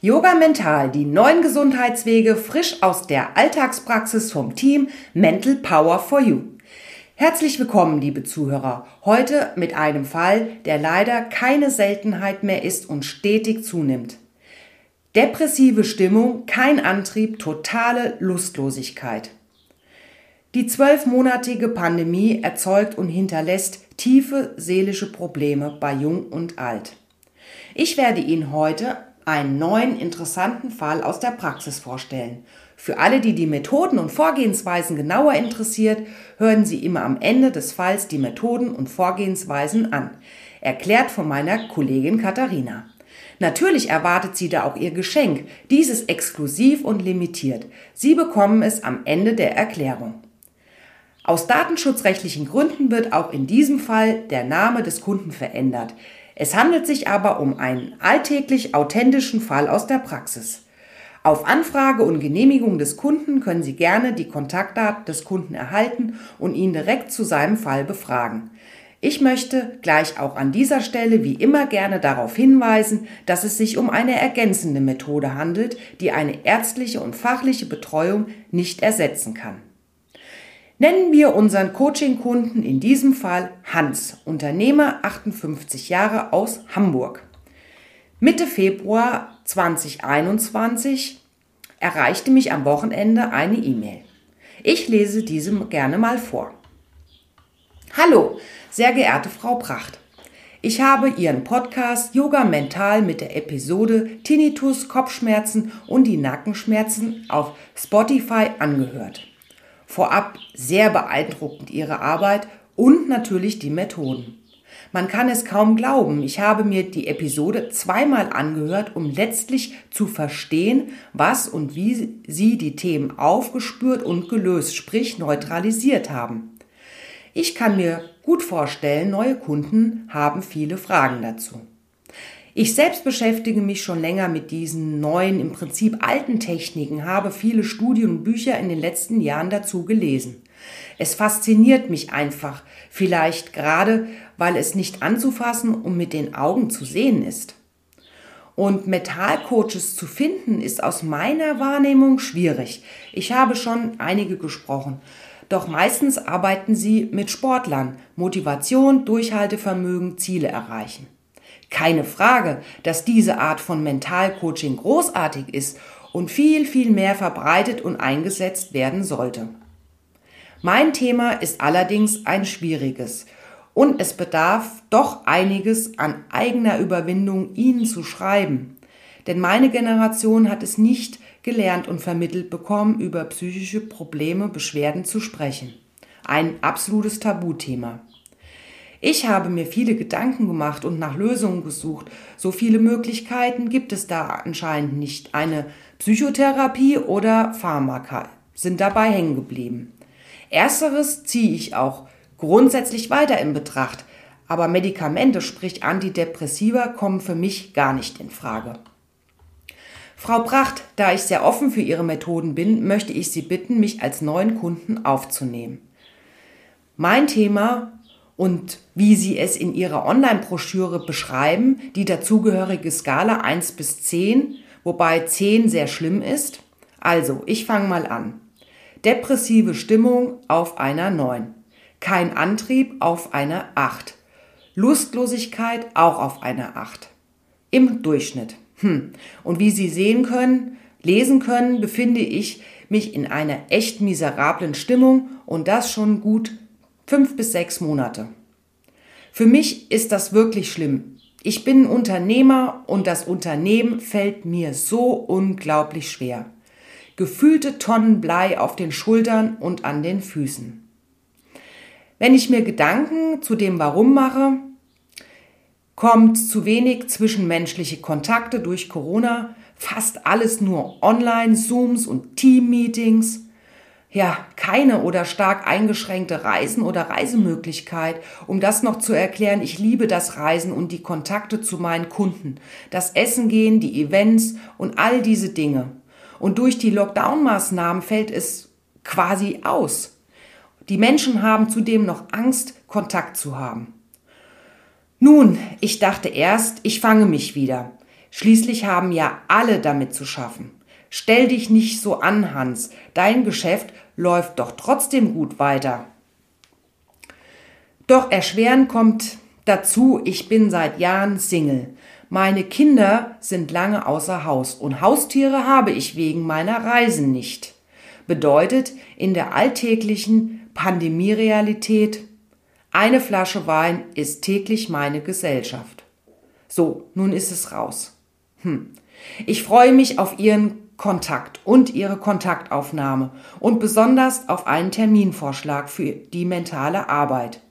Yoga Mental, die neuen Gesundheitswege frisch aus der Alltagspraxis vom Team Mental Power for You. Herzlich willkommen, liebe Zuhörer. Heute mit einem Fall, der leider keine Seltenheit mehr ist und stetig zunimmt. Depressive Stimmung, kein Antrieb, totale Lustlosigkeit. Die zwölfmonatige Pandemie erzeugt und hinterlässt tiefe seelische Probleme bei Jung und Alt. Ich werde Ihnen heute einen neuen interessanten Fall aus der Praxis vorstellen. Für alle, die die Methoden und Vorgehensweisen genauer interessiert, hören Sie immer am Ende des Falls die Methoden und Vorgehensweisen an, erklärt von meiner Kollegin Katharina. Natürlich erwartet sie da auch ihr Geschenk. Dieses exklusiv und limitiert. Sie bekommen es am Ende der Erklärung. Aus datenschutzrechtlichen Gründen wird auch in diesem Fall der Name des Kunden verändert. Es handelt sich aber um einen alltäglich authentischen Fall aus der Praxis. Auf Anfrage und Genehmigung des Kunden können Sie gerne die Kontaktdaten des Kunden erhalten und ihn direkt zu seinem Fall befragen. Ich möchte gleich auch an dieser Stelle wie immer gerne darauf hinweisen, dass es sich um eine ergänzende Methode handelt, die eine ärztliche und fachliche Betreuung nicht ersetzen kann. Nennen wir unseren Coaching-Kunden in diesem Fall Hans, Unternehmer 58 Jahre aus Hamburg. Mitte Februar 2021 erreichte mich am Wochenende eine E-Mail. Ich lese diese gerne mal vor. Hallo, sehr geehrte Frau Pracht. Ich habe Ihren Podcast Yoga Mental mit der Episode Tinnitus, Kopfschmerzen und die Nackenschmerzen auf Spotify angehört. Vorab sehr beeindruckend Ihre Arbeit und natürlich die Methoden. Man kann es kaum glauben, ich habe mir die Episode zweimal angehört, um letztlich zu verstehen, was und wie Sie die Themen aufgespürt und gelöst, sprich neutralisiert haben. Ich kann mir gut vorstellen, neue Kunden haben viele Fragen dazu. Ich selbst beschäftige mich schon länger mit diesen neuen, im Prinzip alten Techniken, habe viele Studien und Bücher in den letzten Jahren dazu gelesen. Es fasziniert mich einfach, vielleicht gerade, weil es nicht anzufassen und mit den Augen zu sehen ist. Und Metallcoaches zu finden, ist aus meiner Wahrnehmung schwierig. Ich habe schon einige gesprochen. Doch meistens arbeiten sie mit Sportlern. Motivation, Durchhaltevermögen, Ziele erreichen. Keine Frage, dass diese Art von Mentalcoaching großartig ist und viel, viel mehr verbreitet und eingesetzt werden sollte. Mein Thema ist allerdings ein schwieriges und es bedarf doch einiges an eigener Überwindung, Ihnen zu schreiben. Denn meine Generation hat es nicht gelernt und vermittelt bekommen, über psychische Probleme, Beschwerden zu sprechen. Ein absolutes Tabuthema. Ich habe mir viele Gedanken gemacht und nach Lösungen gesucht. So viele Möglichkeiten gibt es da anscheinend nicht. Eine Psychotherapie oder Pharmaka sind dabei hängen geblieben. Ersteres ziehe ich auch grundsätzlich weiter in Betracht, aber Medikamente, sprich Antidepressiva, kommen für mich gar nicht in Frage. Frau Pracht, da ich sehr offen für Ihre Methoden bin, möchte ich Sie bitten, mich als neuen Kunden aufzunehmen. Mein Thema und wie Sie es in Ihrer Online-Broschüre beschreiben, die dazugehörige Skala 1 bis 10, wobei 10 sehr schlimm ist. Also, ich fange mal an. Depressive Stimmung auf einer 9. Kein Antrieb auf einer 8. Lustlosigkeit auch auf einer 8. Im Durchschnitt. Hm. Und wie Sie sehen können, lesen können, befinde ich mich in einer echt miserablen Stimmung und das schon gut fünf bis sechs Monate. Für mich ist das wirklich schlimm. Ich bin Unternehmer und das Unternehmen fällt mir so unglaublich schwer. Gefühlte Tonnen Blei auf den Schultern und an den Füßen. Wenn ich mir Gedanken zu dem Warum mache, kommt zu wenig zwischenmenschliche Kontakte durch Corona, fast alles nur online, Zooms und Team-Meetings ja, keine oder stark eingeschränkte Reisen oder Reisemöglichkeit. Um das noch zu erklären, ich liebe das Reisen und die Kontakte zu meinen Kunden, das Essen gehen, die Events und all diese Dinge. Und durch die Lockdown-Maßnahmen fällt es quasi aus. Die Menschen haben zudem noch Angst, Kontakt zu haben. Nun, ich dachte erst, ich fange mich wieder. Schließlich haben ja alle damit zu schaffen. Stell dich nicht so an, Hans. Dein Geschäft läuft doch trotzdem gut weiter. Doch erschweren kommt dazu, ich bin seit Jahren Single. Meine Kinder sind lange außer Haus und Haustiere habe ich wegen meiner Reisen nicht. Bedeutet in der alltäglichen Pandemierealität, eine Flasche Wein ist täglich meine Gesellschaft. So, nun ist es raus. Hm. Ich freue mich auf Ihren Kontakt und Ihre Kontaktaufnahme und besonders auf einen Terminvorschlag für die mentale Arbeit.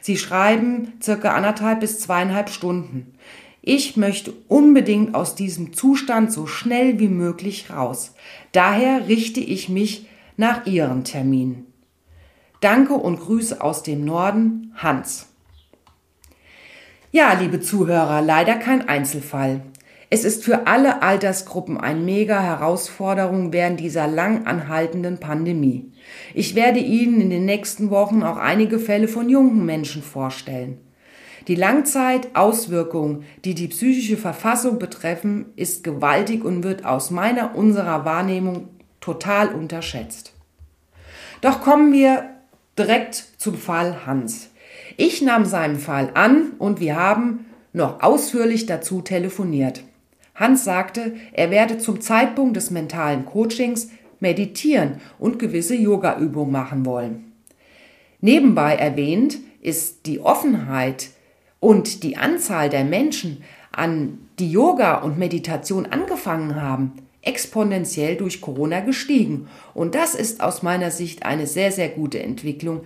Sie schreiben circa anderthalb bis zweieinhalb Stunden. Ich möchte unbedingt aus diesem Zustand so schnell wie möglich raus. Daher richte ich mich nach Ihren Terminen. Danke und Grüße aus dem Norden, Hans. Ja, liebe Zuhörer, leider kein Einzelfall. Es ist für alle Altersgruppen eine mega Herausforderung während dieser lang anhaltenden Pandemie. Ich werde Ihnen in den nächsten Wochen auch einige Fälle von jungen Menschen vorstellen. Die Langzeitauswirkung, die die psychische Verfassung betreffen, ist gewaltig und wird aus meiner, unserer Wahrnehmung total unterschätzt. Doch kommen wir direkt zum Fall Hans. Ich nahm seinen Fall an und wir haben noch ausführlich dazu telefoniert. Hans sagte, er werde zum Zeitpunkt des mentalen Coachings meditieren und gewisse Yoga-Übungen machen wollen. Nebenbei erwähnt ist die Offenheit und die Anzahl der Menschen, an die Yoga und Meditation angefangen haben, exponentiell durch Corona gestiegen. Und das ist aus meiner Sicht eine sehr, sehr gute Entwicklung,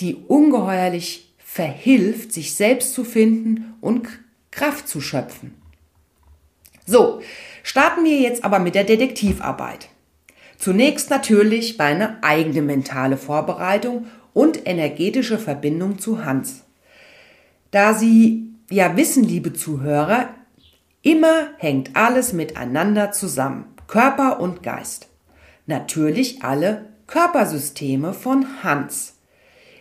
die ungeheuerlich verhilft, sich selbst zu finden und Kraft zu schöpfen. So, starten wir jetzt aber mit der Detektivarbeit. Zunächst natürlich meine eigene mentale Vorbereitung und energetische Verbindung zu Hans. Da Sie ja wissen, liebe Zuhörer, immer hängt alles miteinander zusammen, Körper und Geist. Natürlich alle Körpersysteme von Hans.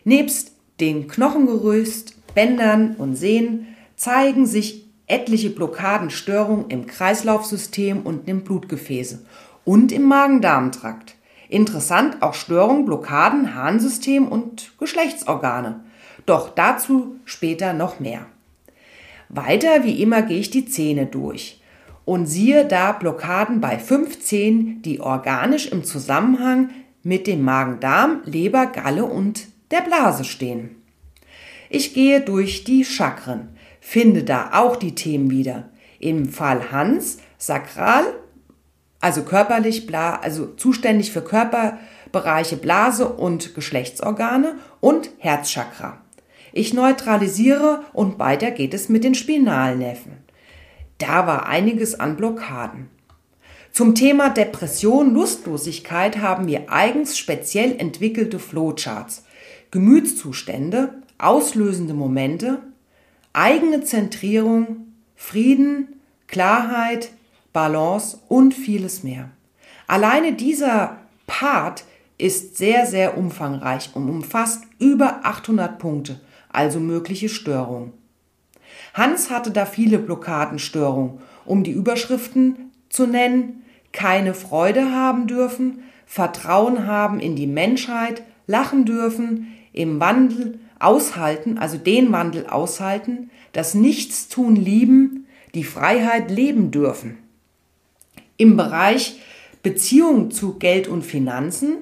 Nebst den Knochengerüst, Bändern und Sehnen zeigen sich etliche Blockadenstörungen im Kreislaufsystem und im Blutgefäße und im Magen-Darm-Trakt. Interessant auch Störungen, Blockaden, Harnsystem und Geschlechtsorgane. Doch dazu später noch mehr. Weiter wie immer gehe ich die Zähne durch und siehe da Blockaden bei fünf Zähnen, die organisch im Zusammenhang mit dem Magen-Darm, Leber, Galle und der Blase stehen. Ich gehe durch die Chakren finde da auch die Themen wieder. Im Fall Hans, sakral, also körperlich, also zuständig für Körperbereiche Blase und Geschlechtsorgane und Herzchakra. Ich neutralisiere und weiter geht es mit den Spinalnerven. Da war einiges an Blockaden. Zum Thema Depression, Lustlosigkeit haben wir eigens speziell entwickelte Flowcharts, Gemütszustände, auslösende Momente, eigene Zentrierung, Frieden, Klarheit, Balance und vieles mehr. Alleine dieser Part ist sehr, sehr umfangreich und umfasst über 800 Punkte, also mögliche Störungen. Hans hatte da viele Blockadenstörungen, um die Überschriften zu nennen, keine Freude haben dürfen, Vertrauen haben in die Menschheit, lachen dürfen, im Wandel aushalten, also den Wandel aushalten, das Nichtstun lieben, die Freiheit leben dürfen. Im Bereich Beziehung zu Geld und Finanzen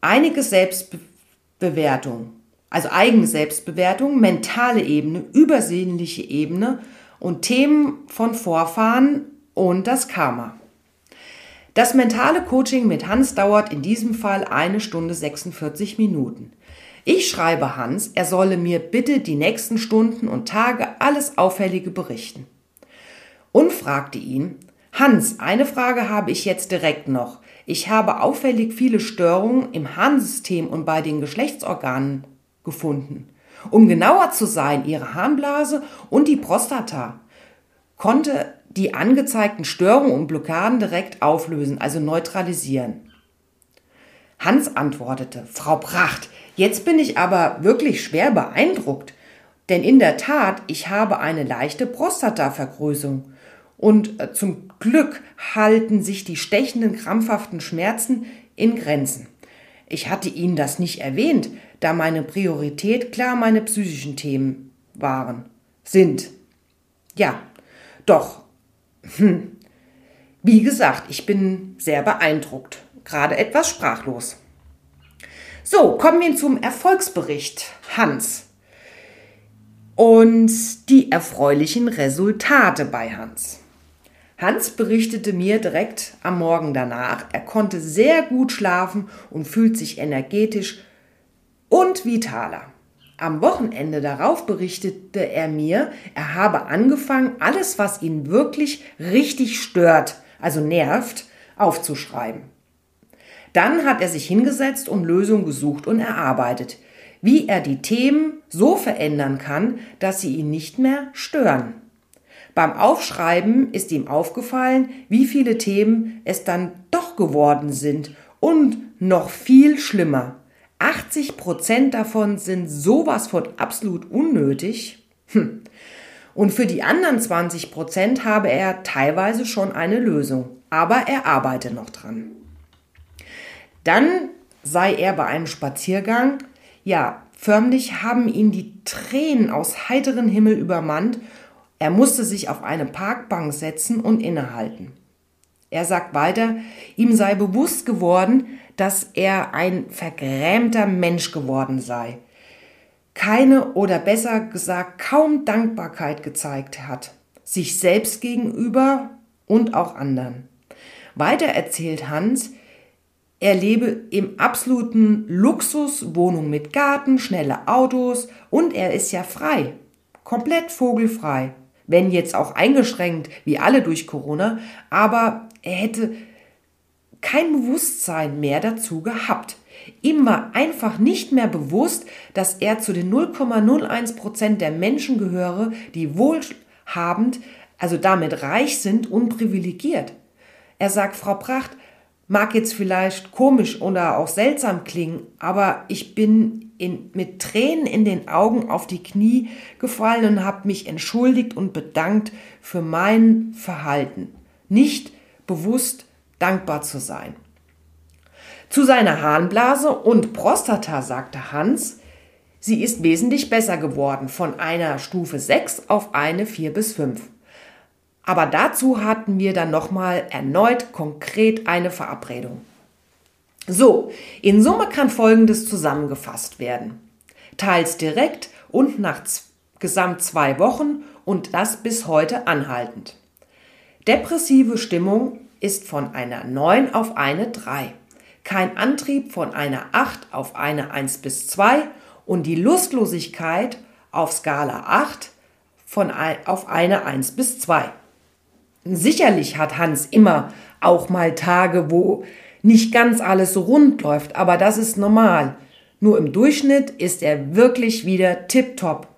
einige Selbstbewertung, also eigene Selbstbewertung, mentale Ebene, übersinnliche Ebene und Themen von Vorfahren und das Karma. Das mentale Coaching mit Hans dauert in diesem Fall eine Stunde 46 Minuten. Ich schreibe Hans, er solle mir bitte die nächsten Stunden und Tage alles Auffällige berichten. Und fragte ihn, Hans, eine Frage habe ich jetzt direkt noch. Ich habe auffällig viele Störungen im Harnsystem und bei den Geschlechtsorganen gefunden. Um genauer zu sein, ihre Harnblase und die Prostata konnte die angezeigten Störungen und Blockaden direkt auflösen, also neutralisieren. Hans antwortete, Frau Pracht, jetzt bin ich aber wirklich schwer beeindruckt, denn in der Tat, ich habe eine leichte Prostatavergrößerung und äh, zum Glück halten sich die stechenden, krampfhaften Schmerzen in Grenzen. Ich hatte Ihnen das nicht erwähnt, da meine Priorität klar meine psychischen Themen waren, sind. Ja, doch. Hm. Wie gesagt, ich bin sehr beeindruckt, gerade etwas sprachlos. So, kommen wir zum Erfolgsbericht Hans und die erfreulichen Resultate bei Hans. Hans berichtete mir direkt am Morgen danach, er konnte sehr gut schlafen und fühlt sich energetisch und vitaler. Am Wochenende darauf berichtete er mir, er habe angefangen, alles, was ihn wirklich richtig stört, also nervt, aufzuschreiben. Dann hat er sich hingesetzt und Lösungen gesucht und erarbeitet, wie er die Themen so verändern kann, dass sie ihn nicht mehr stören. Beim Aufschreiben ist ihm aufgefallen, wie viele Themen es dann doch geworden sind und noch viel schlimmer. 80 Prozent davon sind sowas von absolut unnötig. Hm. Und für die anderen 20 Prozent habe er teilweise schon eine Lösung, aber er arbeite noch dran. Dann sei er bei einem Spaziergang, ja, förmlich haben ihn die Tränen aus heiteren Himmel übermannt er musste sich auf eine Parkbank setzen und innehalten. Er sagt weiter, ihm sei bewusst geworden, dass er ein vergrämter Mensch geworden sei, keine oder besser gesagt kaum Dankbarkeit gezeigt hat, sich selbst gegenüber und auch anderen. Weiter erzählt Hans, er lebe im absoluten Luxus, Wohnung mit Garten, schnelle Autos und er ist ja frei, komplett vogelfrei wenn jetzt auch eingeschränkt, wie alle durch Corona, aber er hätte kein Bewusstsein mehr dazu gehabt. Ihm war einfach nicht mehr bewusst, dass er zu den 0,01 Prozent der Menschen gehöre, die wohlhabend, also damit reich sind und privilegiert. Er sagt, Frau Pracht, mag jetzt vielleicht komisch oder auch seltsam klingen, aber ich bin in, mit Tränen in den Augen auf die Knie gefallen und habe mich entschuldigt und bedankt für mein Verhalten. Nicht bewusst dankbar zu sein. Zu seiner Harnblase und Prostata sagte Hans, sie ist wesentlich besser geworden von einer Stufe 6 auf eine 4 bis 5. Aber dazu hatten wir dann nochmal erneut konkret eine Verabredung. So, in Summe kann Folgendes zusammengefasst werden. Teils direkt und nach gesamt zwei Wochen und das bis heute anhaltend. Depressive Stimmung ist von einer 9 auf eine 3. Kein Antrieb von einer 8 auf eine 1 bis 2 und die Lustlosigkeit auf Skala 8 von auf eine 1 bis 2. Sicherlich hat Hans immer auch mal Tage, wo nicht ganz alles so rund läuft, aber das ist normal. Nur im Durchschnitt ist er wirklich wieder tipptopp.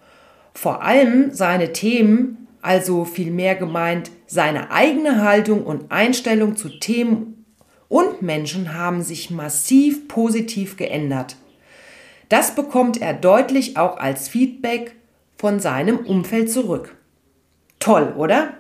Vor allem seine Themen, also vielmehr gemeint seine eigene Haltung und Einstellung zu Themen und Menschen haben sich massiv positiv geändert. Das bekommt er deutlich auch als Feedback von seinem Umfeld zurück. Toll, oder?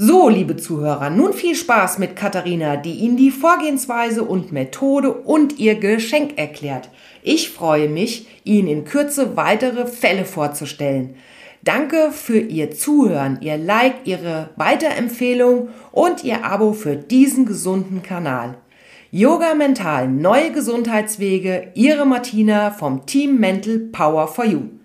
So, liebe Zuhörer, nun viel Spaß mit Katharina, die Ihnen die Vorgehensweise und Methode und ihr Geschenk erklärt. Ich freue mich, Ihnen in Kürze weitere Fälle vorzustellen. Danke für Ihr Zuhören, Ihr Like, Ihre Weiterempfehlung und Ihr Abo für diesen gesunden Kanal. Yoga Mental, neue Gesundheitswege, Ihre Martina vom Team Mental Power for You.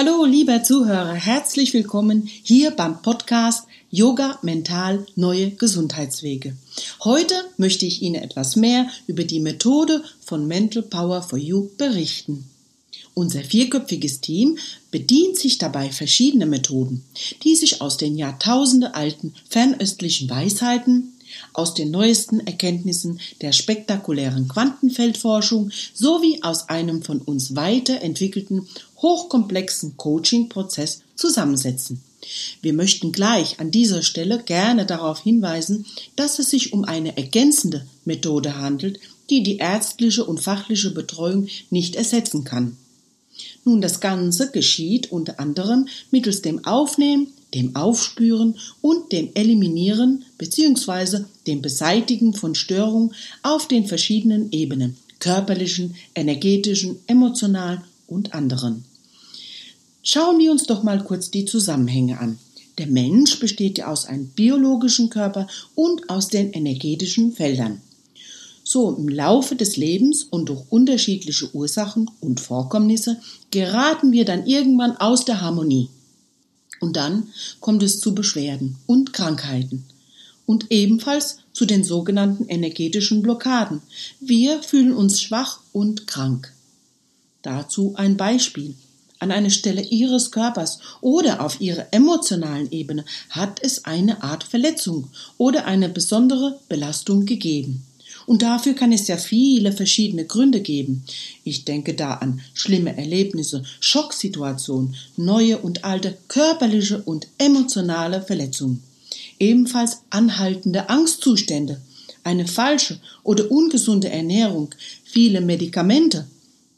Hallo, lieber Zuhörer, herzlich willkommen hier beim Podcast Yoga Mental Neue Gesundheitswege. Heute möchte ich Ihnen etwas mehr über die Methode von Mental Power for You berichten. Unser vierköpfiges Team bedient sich dabei verschiedener Methoden, die sich aus den Jahrtausende alten fernöstlichen Weisheiten, aus den neuesten Erkenntnissen der spektakulären Quantenfeldforschung sowie aus einem von uns weiterentwickelten hochkomplexen Coaching-Prozess zusammensetzen. Wir möchten gleich an dieser Stelle gerne darauf hinweisen, dass es sich um eine ergänzende Methode handelt, die die ärztliche und fachliche Betreuung nicht ersetzen kann. Nun, das Ganze geschieht unter anderem mittels dem Aufnehmen, dem Aufspüren und dem Eliminieren bzw. dem Beseitigen von Störungen auf den verschiedenen Ebenen, körperlichen, energetischen, emotionalen und anderen. Schauen wir uns doch mal kurz die Zusammenhänge an. Der Mensch besteht ja aus einem biologischen Körper und aus den energetischen Feldern. So im Laufe des Lebens und durch unterschiedliche Ursachen und Vorkommnisse geraten wir dann irgendwann aus der Harmonie. Und dann kommt es zu Beschwerden und Krankheiten und ebenfalls zu den sogenannten energetischen Blockaden. Wir fühlen uns schwach und krank. Dazu ein Beispiel. An einer Stelle Ihres Körpers oder auf Ihrer emotionalen Ebene hat es eine Art Verletzung oder eine besondere Belastung gegeben. Und dafür kann es ja viele verschiedene Gründe geben. Ich denke da an schlimme Erlebnisse, Schocksituationen, neue und alte körperliche und emotionale Verletzungen. Ebenfalls anhaltende Angstzustände, eine falsche oder ungesunde Ernährung, viele Medikamente,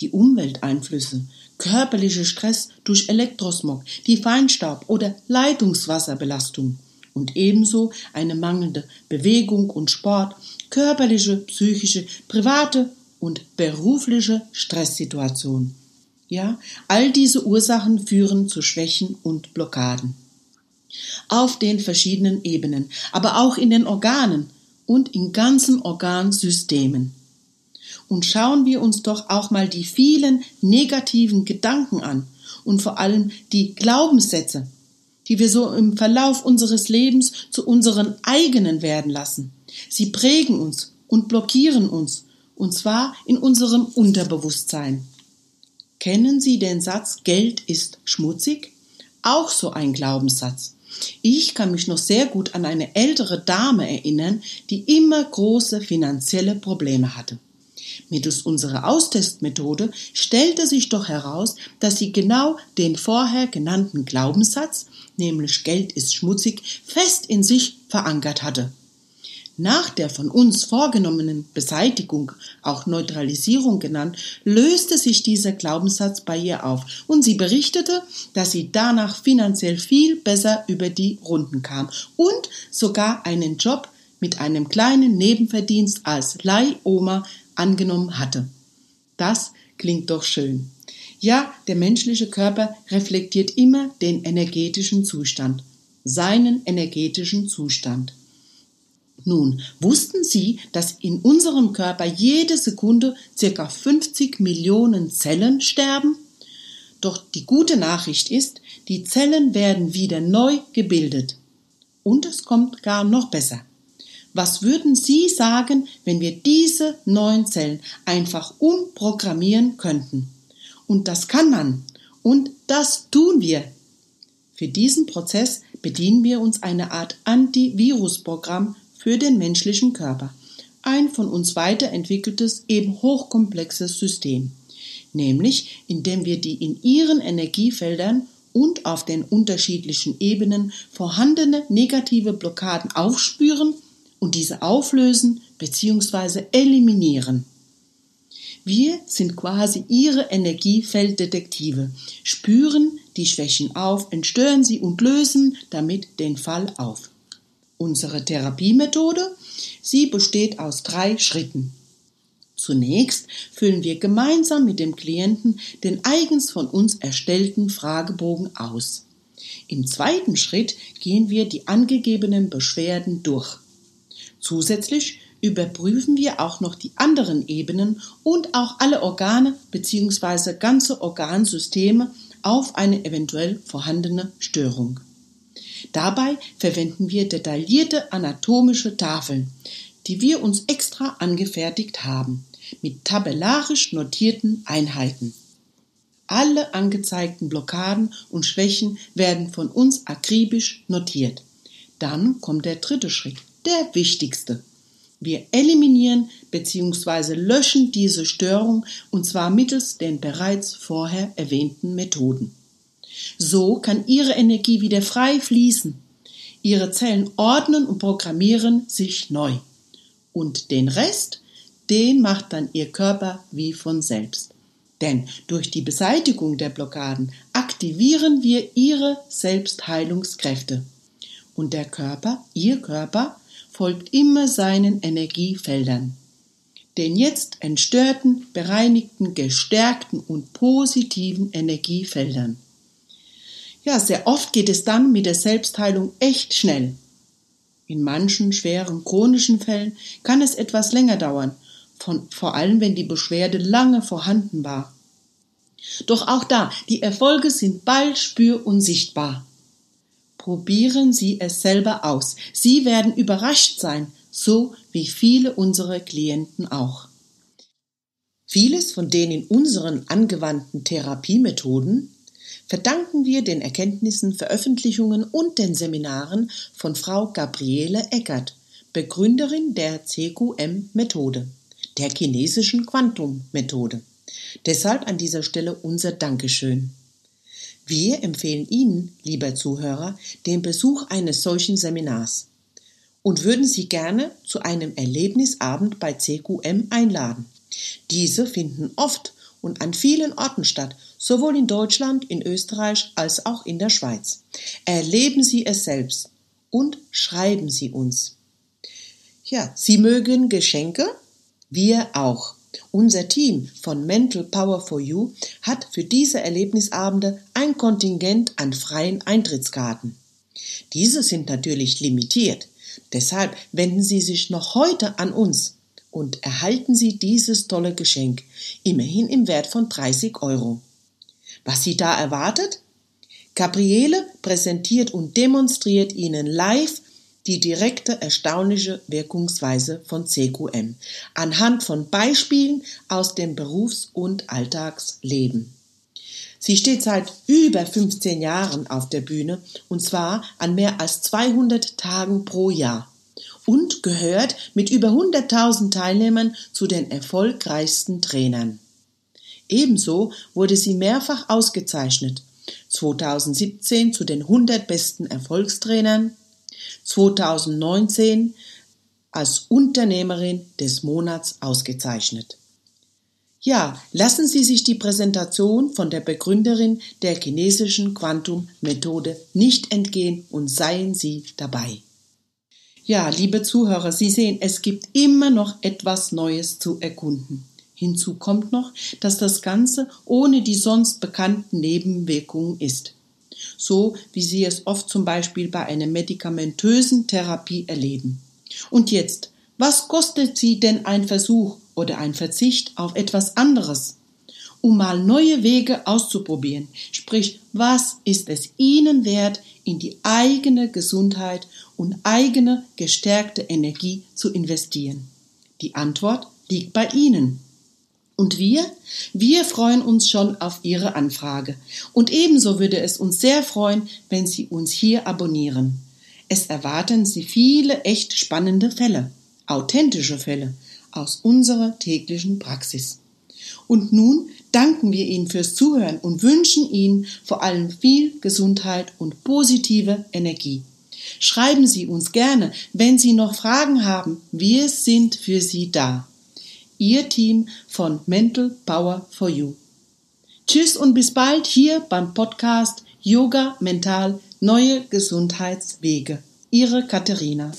die Umwelteinflüsse, körperlicher Stress durch Elektrosmog, die Feinstaub oder Leitungswasserbelastung und ebenso eine mangelnde Bewegung und Sport, körperliche, psychische, private und berufliche Stresssituation. Ja, all diese Ursachen führen zu Schwächen und Blockaden. Auf den verschiedenen Ebenen, aber auch in den Organen und in ganzen Organsystemen. Und schauen wir uns doch auch mal die vielen negativen Gedanken an und vor allem die Glaubenssätze, die wir so im Verlauf unseres Lebens zu unseren eigenen werden lassen. Sie prägen uns und blockieren uns, und zwar in unserem Unterbewusstsein. Kennen Sie den Satz Geld ist schmutzig? Auch so ein Glaubenssatz. Ich kann mich noch sehr gut an eine ältere Dame erinnern, die immer große finanzielle Probleme hatte. Mittels unserer Austestmethode stellte sich doch heraus, dass sie genau den vorher genannten Glaubenssatz, nämlich Geld ist schmutzig, fest in sich verankert hatte. Nach der von uns vorgenommenen Beseitigung, auch Neutralisierung genannt, löste sich dieser Glaubenssatz bei ihr auf und sie berichtete, dass sie danach finanziell viel besser über die Runden kam und sogar einen Job mit einem kleinen Nebenverdienst als Leihoma angenommen hatte. Das klingt doch schön. Ja, der menschliche Körper reflektiert immer den energetischen Zustand, seinen energetischen Zustand. Nun, wussten Sie, dass in unserem Körper jede Sekunde circa 50 Millionen Zellen sterben? Doch die gute Nachricht ist, die Zellen werden wieder neu gebildet. Und es kommt gar noch besser. Was würden Sie sagen, wenn wir diese neuen Zellen einfach umprogrammieren könnten? Und das kann man. Und das tun wir. Für diesen Prozess bedienen wir uns einer Art Antivirusprogramm für den menschlichen Körper. Ein von uns weiterentwickeltes, eben hochkomplexes System. Nämlich, indem wir die in ihren Energiefeldern und auf den unterschiedlichen Ebenen vorhandene negative Blockaden aufspüren und diese auflösen bzw. eliminieren. Wir sind quasi ihre Energiefelddetektive, spüren die Schwächen auf, entstören sie und lösen damit den Fall auf. Unsere Therapiemethode, sie besteht aus drei Schritten. Zunächst füllen wir gemeinsam mit dem Klienten den eigens von uns erstellten Fragebogen aus. Im zweiten Schritt gehen wir die angegebenen Beschwerden durch. Zusätzlich überprüfen wir auch noch die anderen Ebenen und auch alle Organe bzw. ganze Organsysteme auf eine eventuell vorhandene Störung. Dabei verwenden wir detaillierte anatomische Tafeln, die wir uns extra angefertigt haben, mit tabellarisch notierten Einheiten. Alle angezeigten Blockaden und Schwächen werden von uns akribisch notiert. Dann kommt der dritte Schritt, der wichtigste. Wir eliminieren bzw. löschen diese Störung und zwar mittels den bereits vorher erwähnten Methoden. So kann ihre Energie wieder frei fließen. Ihre Zellen ordnen und programmieren sich neu. Und den Rest, den macht dann Ihr Körper wie von selbst. Denn durch die Beseitigung der Blockaden aktivieren wir Ihre Selbstheilungskräfte. Und der Körper, Ihr Körper, folgt immer seinen Energiefeldern. Den jetzt entstörten, bereinigten, gestärkten und positiven Energiefeldern. Ja, sehr oft geht es dann mit der Selbstheilung echt schnell. In manchen schweren chronischen Fällen kann es etwas länger dauern, von, vor allem wenn die Beschwerde lange vorhanden war. Doch auch da, die Erfolge sind bald spür- und sichtbar. Probieren Sie es selber aus. Sie werden überrascht sein, so wie viele unserer Klienten auch. Vieles von den in unseren angewandten Therapiemethoden verdanken wir den Erkenntnissen, Veröffentlichungen und den Seminaren von Frau Gabriele Eckert, Begründerin der CQM-Methode, der chinesischen Quantum-Methode. Deshalb an dieser Stelle unser Dankeschön. Wir empfehlen Ihnen, lieber Zuhörer, den Besuch eines solchen Seminars und würden Sie gerne zu einem Erlebnisabend bei CQM einladen. Diese finden oft und an vielen Orten statt, sowohl in Deutschland, in Österreich als auch in der Schweiz. Erleben Sie es selbst und schreiben Sie uns. Ja, Sie mögen Geschenke? Wir auch. Unser Team von Mental Power for You hat für diese Erlebnisabende ein Kontingent an freien Eintrittskarten. Diese sind natürlich limitiert. Deshalb wenden Sie sich noch heute an uns und erhalten Sie dieses tolle Geschenk, immerhin im Wert von 30 Euro. Was Sie da erwartet? Gabriele präsentiert und demonstriert Ihnen live die direkte erstaunliche Wirkungsweise von CQM anhand von Beispielen aus dem Berufs- und Alltagsleben. Sie steht seit über 15 Jahren auf der Bühne und zwar an mehr als 200 Tagen pro Jahr und gehört mit über 100.000 Teilnehmern zu den erfolgreichsten Trainern. Ebenso wurde sie mehrfach ausgezeichnet. 2017 zu den 100 besten Erfolgstrainern, 2019 als Unternehmerin des Monats ausgezeichnet. Ja, lassen Sie sich die Präsentation von der Begründerin der chinesischen Quantum-Methode nicht entgehen und seien Sie dabei. Ja, liebe Zuhörer, Sie sehen, es gibt immer noch etwas Neues zu erkunden. Hinzu kommt noch, dass das Ganze ohne die sonst bekannten Nebenwirkungen ist. So wie Sie es oft zum Beispiel bei einer medikamentösen Therapie erleben. Und jetzt, was kostet Sie denn ein Versuch oder ein Verzicht auf etwas anderes? Um mal neue Wege auszuprobieren. Sprich, was ist es Ihnen wert, in die eigene Gesundheit und eigene gestärkte Energie zu investieren? Die Antwort liegt bei Ihnen. Und wir? Wir freuen uns schon auf Ihre Anfrage. Und ebenso würde es uns sehr freuen, wenn Sie uns hier abonnieren. Es erwarten Sie viele echt spannende Fälle, authentische Fälle aus unserer täglichen Praxis. Und nun danken wir Ihnen fürs Zuhören und wünschen Ihnen vor allem viel Gesundheit und positive Energie. Schreiben Sie uns gerne, wenn Sie noch Fragen haben. Wir sind für Sie da. Ihr Team von Mental Power for You. Tschüss und bis bald hier beim Podcast Yoga Mental Neue Gesundheitswege. Ihre Katharina.